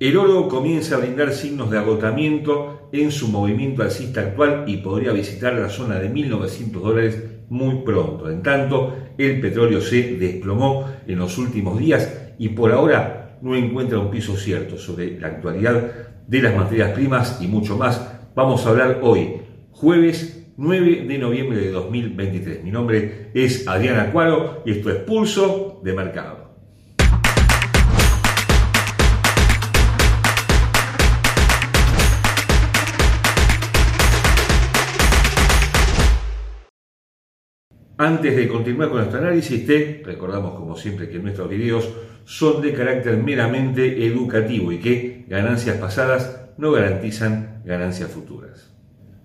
El oro comienza a brindar signos de agotamiento en su movimiento alcista actual y podría visitar la zona de 1.900 dólares muy pronto. En tanto, el petróleo se desplomó en los últimos días y por ahora no encuentra un piso cierto sobre la actualidad de las materias primas y mucho más. Vamos a hablar hoy, jueves 9 de noviembre de 2023. Mi nombre es Adriana Cuaro y esto es Pulso de Mercado. Antes de continuar con nuestro análisis, te recordamos como siempre que nuestros videos son de carácter meramente educativo y que ganancias pasadas no garantizan ganancias futuras.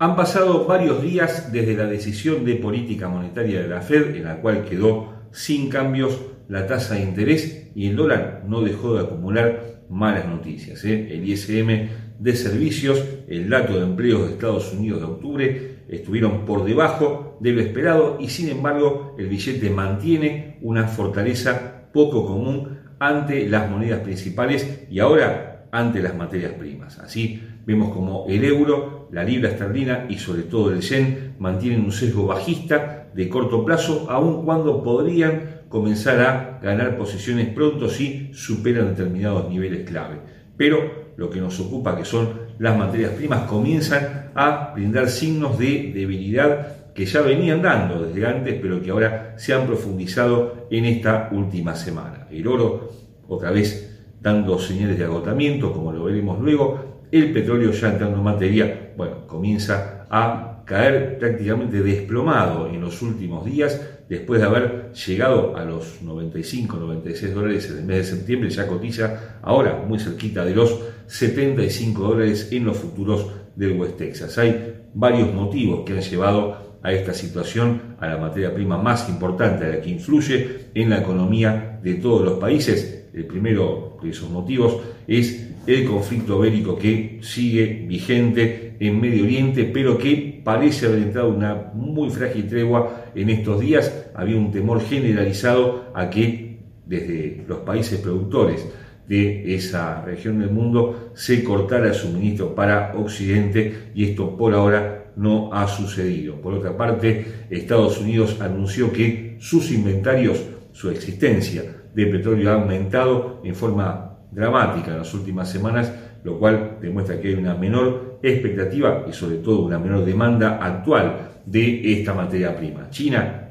Han pasado varios días desde la decisión de política monetaria de la Fed, en la cual quedó sin cambios la tasa de interés y el dólar no dejó de acumular malas noticias. ¿eh? El ISM de servicios, el dato de empleos de Estados Unidos de octubre, estuvieron por debajo de lo esperado y sin embargo el billete mantiene una fortaleza poco común ante las monedas principales y ahora ante las materias primas. Así vemos como el euro, la libra esterlina y sobre todo el yen mantienen un sesgo bajista de corto plazo, aun cuando podrían comenzar a ganar posiciones pronto si superan determinados niveles clave. Pero lo que nos ocupa, que son las materias primas, comienzan a brindar signos de debilidad que ya venían dando desde antes, pero que ahora se han profundizado en esta última semana. El oro, otra vez dando señales de agotamiento, como lo veremos luego, el petróleo ya entrando en materia, bueno, comienza a caer prácticamente desplomado en los últimos días, después de haber llegado a los 95, 96 dólares en el mes de septiembre, ya cotiza ahora muy cerquita de los 75 dólares en los futuros del West Texas. Hay varios motivos que han llevado a esta situación, a la materia prima más importante, a la que influye en la economía de todos los países. El primero de esos motivos es el conflicto bélico que sigue vigente en Medio Oriente, pero que parece haber entrado una muy frágil tregua en estos días. Había un temor generalizado a que desde los países productores de esa región del mundo se cortara el suministro para Occidente y esto por ahora no ha sucedido. Por otra parte, Estados Unidos anunció que sus inventarios, su existencia de petróleo ha aumentado en forma dramática en las últimas semanas, lo cual demuestra que hay una menor expectativa y sobre todo una menor demanda actual de esta materia prima. China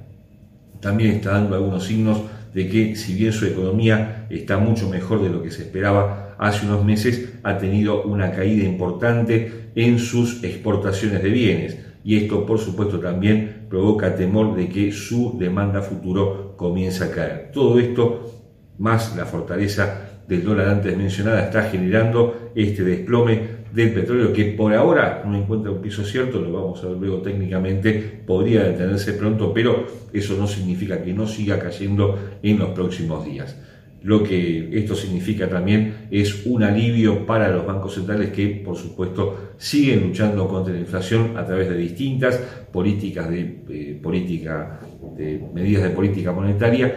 también está dando algunos signos de que si bien su economía está mucho mejor de lo que se esperaba hace unos meses, ha tenido una caída importante en sus exportaciones de bienes. Y esto, por supuesto, también provoca temor de que su demanda futuro comience a caer. Todo esto, más la fortaleza del dólar antes mencionada, está generando este desplome del petróleo que por ahora no encuentra un piso cierto, lo vamos a ver luego técnicamente, podría detenerse pronto, pero eso no significa que no siga cayendo en los próximos días. Lo que esto significa también es un alivio para los bancos centrales que, por supuesto, siguen luchando contra la inflación a través de distintas políticas de, eh, política, de medidas de política monetaria,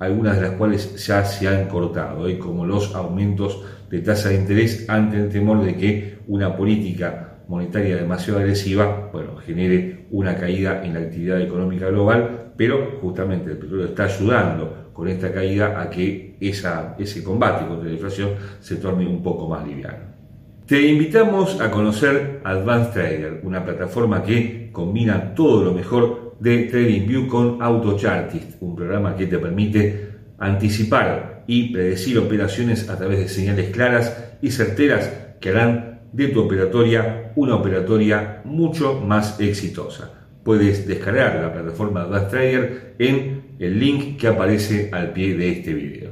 algunas de las cuales ya se han cortado, ¿eh? como los aumentos de tasa de interés ante el temor de que una política monetaria demasiado agresiva, genere una caída en la actividad económica global, pero justamente el petróleo está ayudando con esta caída a que ese combate contra la inflación se torne un poco más liviano. Te invitamos a conocer Advanced Trader, una plataforma que combina todo lo mejor de TradingView con AutoChartist, un programa que te permite anticipar y predecir operaciones a través de señales claras y certeras que harán de tu operatoria una operatoria mucho más exitosa. Puedes descargar la plataforma Advanced Trader en el link que aparece al pie de este video.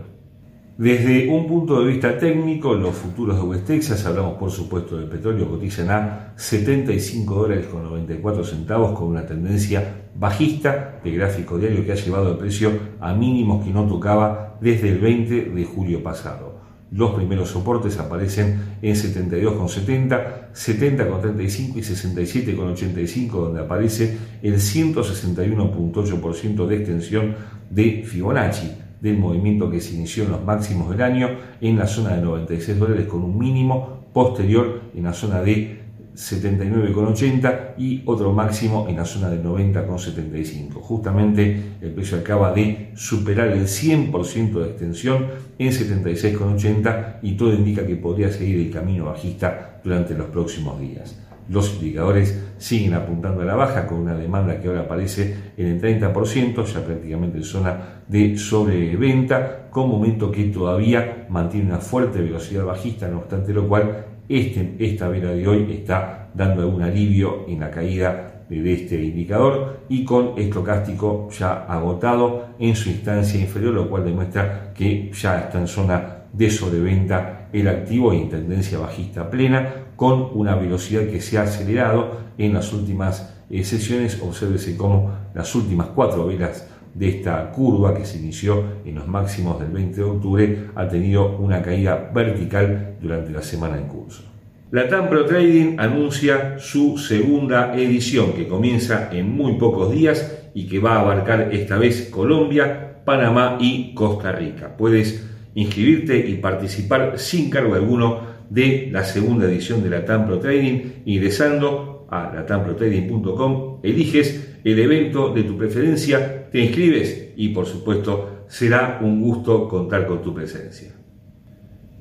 Desde un punto de vista técnico, los futuros de West Texas, hablamos por supuesto del petróleo, cotizan a 75 dólares con 94 centavos con una tendencia bajista de gráfico diario que ha llevado el precio a mínimos que no tocaba desde el 20 de julio pasado. Los primeros soportes aparecen en 72,70, 70,35 y 67,85, donde aparece el 161,8% de extensión de Fibonacci del movimiento que se inició en los máximos del año en la zona de 96 dólares con un mínimo posterior en la zona de 79,80 y otro máximo en la zona de 90,75. Justamente el precio acaba de superar el 100% de extensión en 76,80 y todo indica que podría seguir el camino bajista durante los próximos días. Los indicadores siguen apuntando a la baja con una demanda que ahora aparece en el 30%, ya prácticamente en zona de sobreventa, con momento que todavía mantiene una fuerte velocidad bajista, no obstante lo cual este, esta vela de hoy está dando algún alivio en la caída de este indicador y con estocástico ya agotado en su instancia inferior, lo cual demuestra que ya está en zona de sobreventa el activo en tendencia bajista plena con una velocidad que se ha acelerado en las últimas eh, sesiones. Obsérvese cómo las últimas cuatro velas de esta curva que se inició en los máximos del 20 de octubre ha tenido una caída vertical durante la semana en curso. La TAM Pro Trading anuncia su segunda edición que comienza en muy pocos días y que va a abarcar esta vez Colombia, Panamá y Costa Rica. Puedes inscribirte y participar sin cargo alguno de la segunda edición de la TAM Pro Trading ingresando a latamprotrading.com, eliges el evento de tu preferencia, te inscribes y por supuesto será un gusto contar con tu presencia.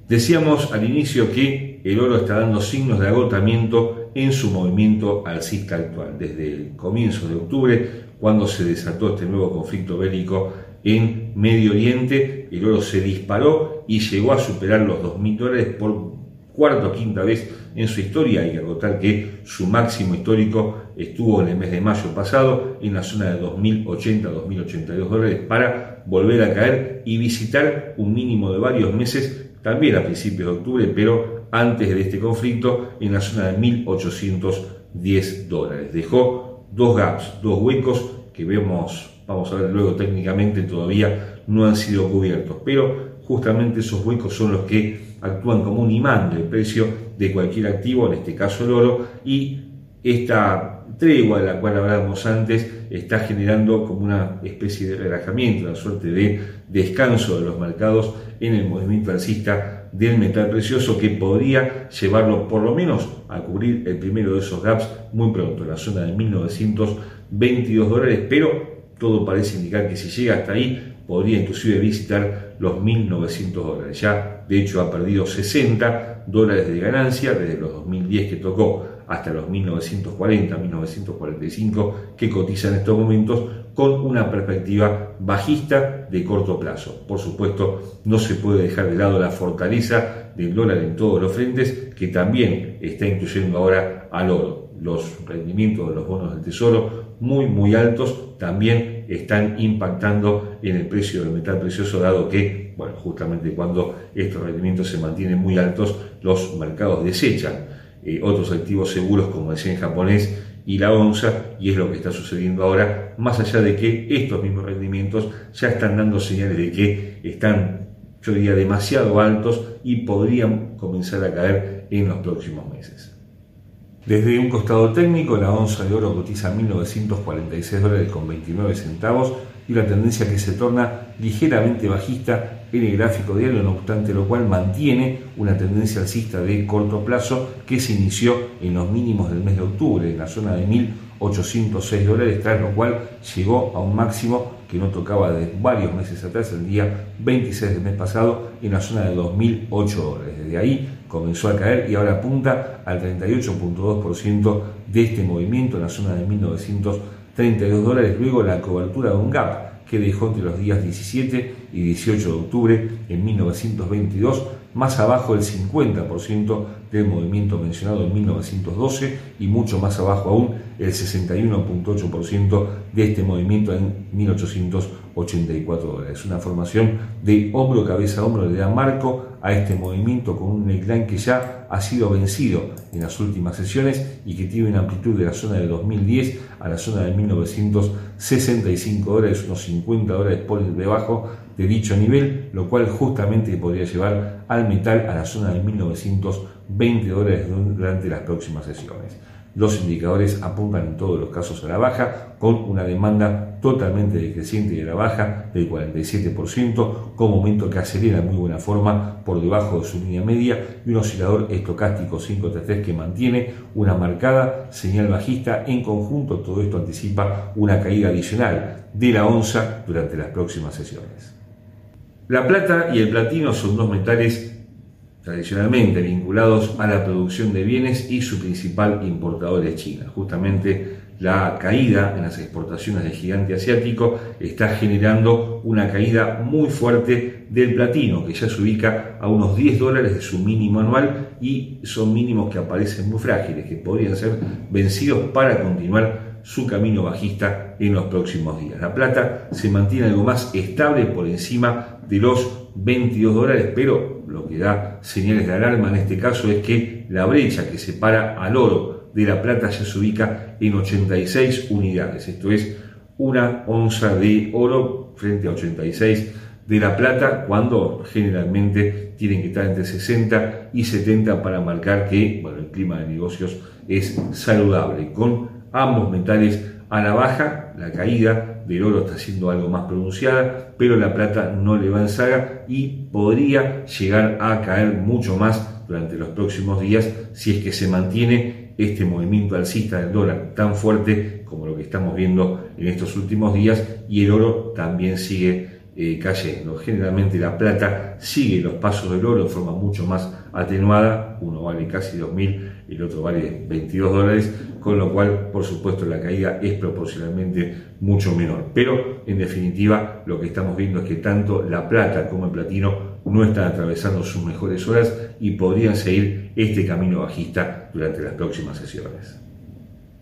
Decíamos al inicio que el oro está dando signos de agotamiento en su movimiento alcista actual, desde el comienzo de octubre, cuando se desató este nuevo conflicto bélico en Medio Oriente, el oro se disparó y llegó a superar los 2.000 dólares por cuarta o quinta vez en su historia. Hay que agotar que su máximo histórico estuvo en el mes de mayo pasado en la zona de 2.080, 2.082 dólares para volver a caer y visitar un mínimo de varios meses, también a principios de octubre, pero antes de este conflicto, en la zona de 1.810 dólares. Dejó dos gaps, dos huecos que vemos, vamos a ver luego técnicamente, todavía no han sido cubiertos, pero justamente esos huecos son los que actúan como un imán del precio de cualquier activo, en este caso el oro, y esta tregua de la cual hablábamos antes está generando como una especie de relajamiento, una suerte de descanso de los mercados en el movimiento alcista del metal precioso que podría llevarlo por lo menos a cubrir el primero de esos gaps muy pronto, en la zona de 1922 dólares, pero todo parece indicar que si llega hasta ahí podría inclusive visitar los 1.900 dólares. Ya, de hecho, ha perdido 60 dólares de ganancia desde los 2010 que tocó hasta los 1940, 1945 que cotiza en estos momentos con una perspectiva bajista de corto plazo. Por supuesto, no se puede dejar de lado la fortaleza del dólar en todos los frentes que también está incluyendo ahora al oro. Los rendimientos de los bonos del tesoro muy muy altos también están impactando en el precio del metal precioso dado que, bueno, justamente cuando estos rendimientos se mantienen muy altos, los mercados desechan eh, otros activos seguros como el en japonés y la onza, y es lo que está sucediendo ahora, más allá de que estos mismos rendimientos ya están dando señales de que están, yo diría, demasiado altos y podrían comenzar a caer en los próximos meses. Desde un costado técnico, la onza de oro cotiza 1.946 dólares con 29 centavos y la tendencia que se torna ligeramente bajista en el gráfico diario, no obstante lo cual mantiene una tendencia alcista de corto plazo que se inició en los mínimos del mes de octubre, en la zona de 1.806 dólares, tras lo cual llegó a un máximo que no tocaba de varios meses atrás, el día 26 del mes pasado, en la zona de 2.008 dólares. Desde ahí comenzó a caer y ahora apunta al 38.2% de este movimiento en la zona de 1.932 dólares, luego la cobertura de un gap que dejó entre los días 17 y 18 de octubre en 1922 más abajo del 50% del movimiento mencionado en 1912 y mucho más abajo aún el 61.8% de este movimiento en 1884 dólares. Una formación de hombro, cabeza hombro le da marco a este movimiento con un neckline que ya ha sido vencido en las últimas sesiones y que tiene una amplitud de la zona de 2010 a la zona de 1965 dólares, unos 50 dólares por debajo de dicho nivel, lo cual justamente podría llevar al metal a la zona de 1920 dólares durante las próximas sesiones. los indicadores apuntan en todos los casos a la baja, con una demanda totalmente decreciente de la baja del 47%, con momento que acelera en muy buena forma por debajo de su línea media y un oscilador estocástico 533 que mantiene una marcada señal bajista. En conjunto, todo esto anticipa una caída adicional de la onza durante las próximas sesiones. La plata y el platino son dos metales tradicionalmente vinculados a la producción de bienes y su principal importador es China. Justamente la caída en las exportaciones del gigante asiático está generando una caída muy fuerte del platino, que ya se ubica a unos 10 dólares de su mínimo anual y son mínimos que aparecen muy frágiles, que podrían ser vencidos para continuar su camino bajista en los próximos días. La plata se mantiene algo más estable por encima de los 22 dólares, pero lo que da señales de alarma en este caso es que la brecha que separa al oro de la plata ya se ubica en 86 unidades. Esto es una onza de oro frente a 86 de la plata, cuando generalmente tienen que estar entre 60 y 70 para marcar que bueno, el clima de negocios es saludable. Con ambos metales a la baja, la caída del oro está siendo algo más pronunciada, pero la plata no le va en saga y podría llegar a caer mucho más durante los próximos días si es que se mantiene este movimiento alcista del dólar tan fuerte como lo que estamos viendo en estos últimos días y el oro también sigue eh, cayendo. Generalmente la plata sigue los pasos del oro de forma mucho más atenuada, uno vale casi 2.000 y el otro vale 22 dólares, con lo cual por supuesto la caída es proporcionalmente mucho menor. Pero en definitiva lo que estamos viendo es que tanto la plata como el platino no están atravesando sus mejores horas y podrían seguir este camino bajista durante las próximas sesiones.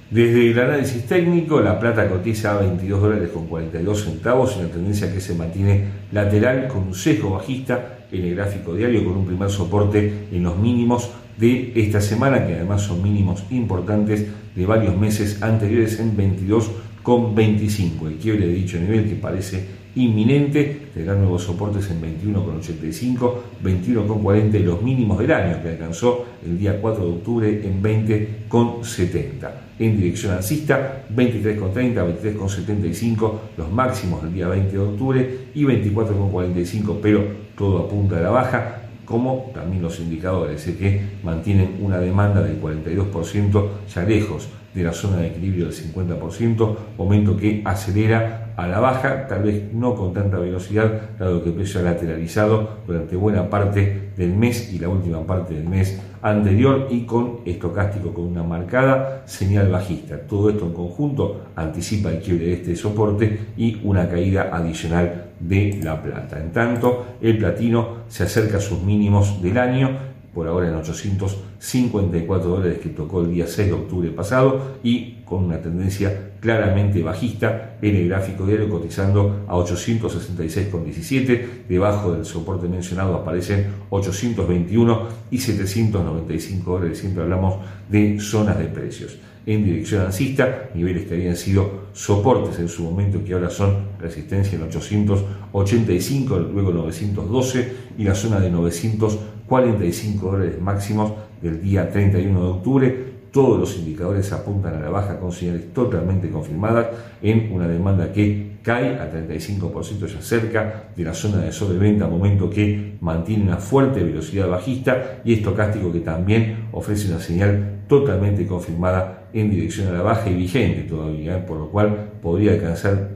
Desde el análisis técnico, la plata cotiza a 22 dólares con 42 centavos, una tendencia que se mantiene lateral con un sesgo bajista en el gráfico diario, con un primer soporte en los mínimos de esta semana, que además son mínimos importantes de varios meses anteriores en 22,25. El quiebre de dicho nivel que parece inminente, tendrá nuevos soportes en 21,85, 21,40 y los mínimos del año que alcanzó el día 4 de octubre en 20,70. En dirección alcista, 23,30, 23,75 los máximos del día 20 de octubre y 24,45, pero todo apunta a la baja como también los indicadores, que mantienen una demanda del 42% ya lejos de la zona de equilibrio del 50%, aumento que acelera a la baja, tal vez no con tanta velocidad, dado que el precio ha lateralizado durante buena parte del mes y la última parte del mes anterior y con estocástico con una marcada señal bajista. Todo esto en conjunto anticipa el quiebre de este soporte y una caída adicional de la plata. En tanto, el platino se acerca a sus mínimos del año por ahora en 854 dólares que tocó el día 6 de octubre pasado y con una tendencia claramente bajista en el gráfico diario cotizando a 866,17 debajo del soporte mencionado aparecen 821 y 795 dólares siempre hablamos de zonas de precios en dirección alcista, niveles que habían sido soportes en su momento que ahora son resistencia en 885, luego 912 y la zona de 945 dólares máximos del día 31 de octubre. Todos los indicadores apuntan a la baja con señales totalmente confirmadas en una demanda que cae a 35% ya cerca de la zona de sobreventa, momento que mantiene una fuerte velocidad bajista y estocástico que también ofrece una señal totalmente confirmada en dirección a la baja y vigente todavía, ¿eh? por lo cual podría alcanzar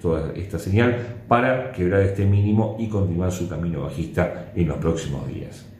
toda esta señal para quebrar este mínimo y continuar su camino bajista en los próximos días.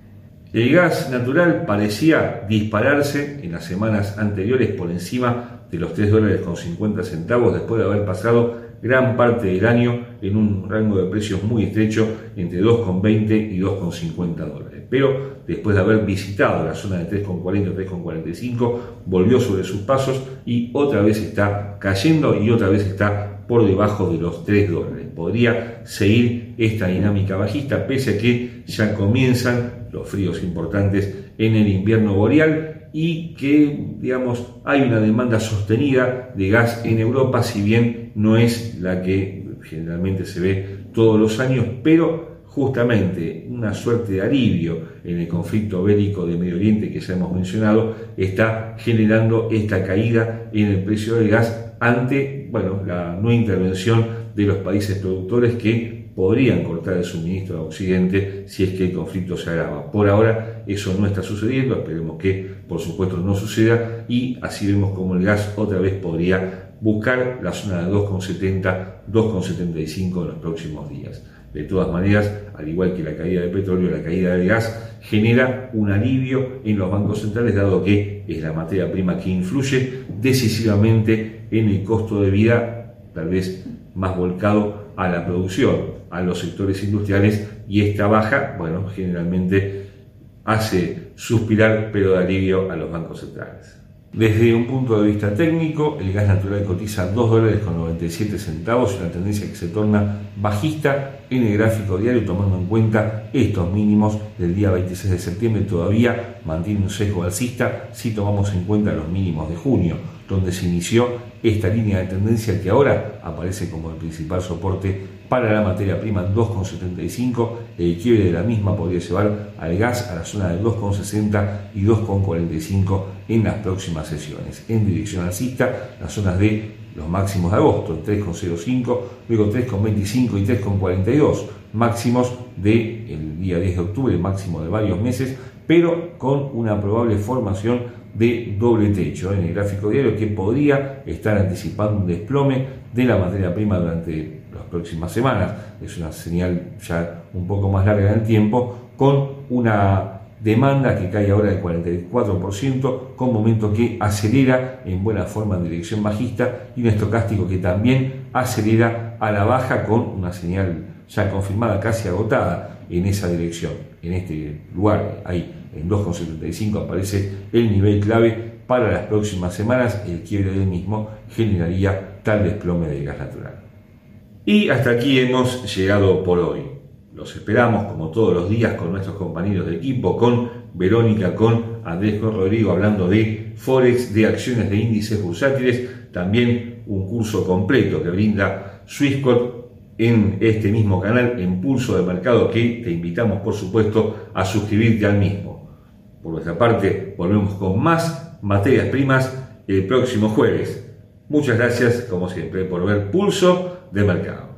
El gas natural parecía dispararse en las semanas anteriores por encima de los 3 dólares con 50 centavos después de haber pasado gran parte del año en un rango de precios muy estrecho entre 2,20 y 2,50 dólares. Pero después de haber visitado la zona de 3,40 3,45 volvió sobre sus pasos y otra vez está cayendo y otra vez está por debajo de los 3 dólares. Podría seguir esta dinámica bajista pese a que ya comienzan los fríos importantes en el invierno boreal y que, digamos, hay una demanda sostenida de gas en Europa, si bien no es la que generalmente se ve todos los años, pero justamente una suerte de alivio en el conflicto bélico de Medio Oriente que ya hemos mencionado, está generando esta caída en el precio del gas ante bueno, la no intervención de los países productores que podrían cortar el suministro a Occidente si es que el conflicto se agrava. Por ahora eso no está sucediendo, esperemos que por supuesto no suceda y así vemos como el gas otra vez podría buscar la zona de 2,70, 2,75 en los próximos días. De todas maneras, al igual que la caída del petróleo, la caída del gas genera un alivio en los bancos centrales, dado que es la materia prima que influye decisivamente en el costo de vida, tal vez más volcado a la producción, a los sectores industriales, y esta baja, bueno, generalmente hace suspirar, pero de alivio a los bancos centrales. Desde un punto de vista técnico, el gas natural cotiza 2 dólares con 97 centavos, una tendencia que se torna bajista en el gráfico diario, tomando en cuenta estos mínimos del día 26 de septiembre, todavía mantiene un sesgo alcista si tomamos en cuenta los mínimos de junio, donde se inició esta línea de tendencia que ahora aparece como el principal soporte para la materia prima 2,75, el quiebre de la misma podría llevar al gas a la zona de 2,60 y 2,45 en las próximas sesiones. En dirección alcista, las zonas de los máximos de agosto, 3,05, luego 3,25 y 3,42, máximos del día 10 de octubre, máximo de varios meses, pero con una probable formación de doble techo en el gráfico diario que podría estar anticipando un desplome de la materia prima durante las próximas semanas. Es una señal ya un poco más larga en el tiempo, con una demanda que cae ahora del 44%, con momento que acelera en buena forma en dirección bajista y un estocástico que también acelera a la baja con una señal ya confirmada, casi agotada en esa dirección. En este lugar, ahí en 2,75 aparece el nivel clave para las próximas semanas. El quiebre del mismo generaría tal desplome del gas natural. Y hasta aquí hemos llegado por hoy. Los esperamos como todos los días con nuestros compañeros de equipo, con Verónica, con Andrés, con Rodrigo, hablando de Forex, de acciones de índices bursátiles, también un curso completo que brinda Swissquote en este mismo canal, en Pulso de Mercado, que te invitamos por supuesto a suscribirte al mismo. Por nuestra parte, volvemos con más materias primas el próximo jueves. Muchas gracias, como siempre, por ver Pulso de Mercado.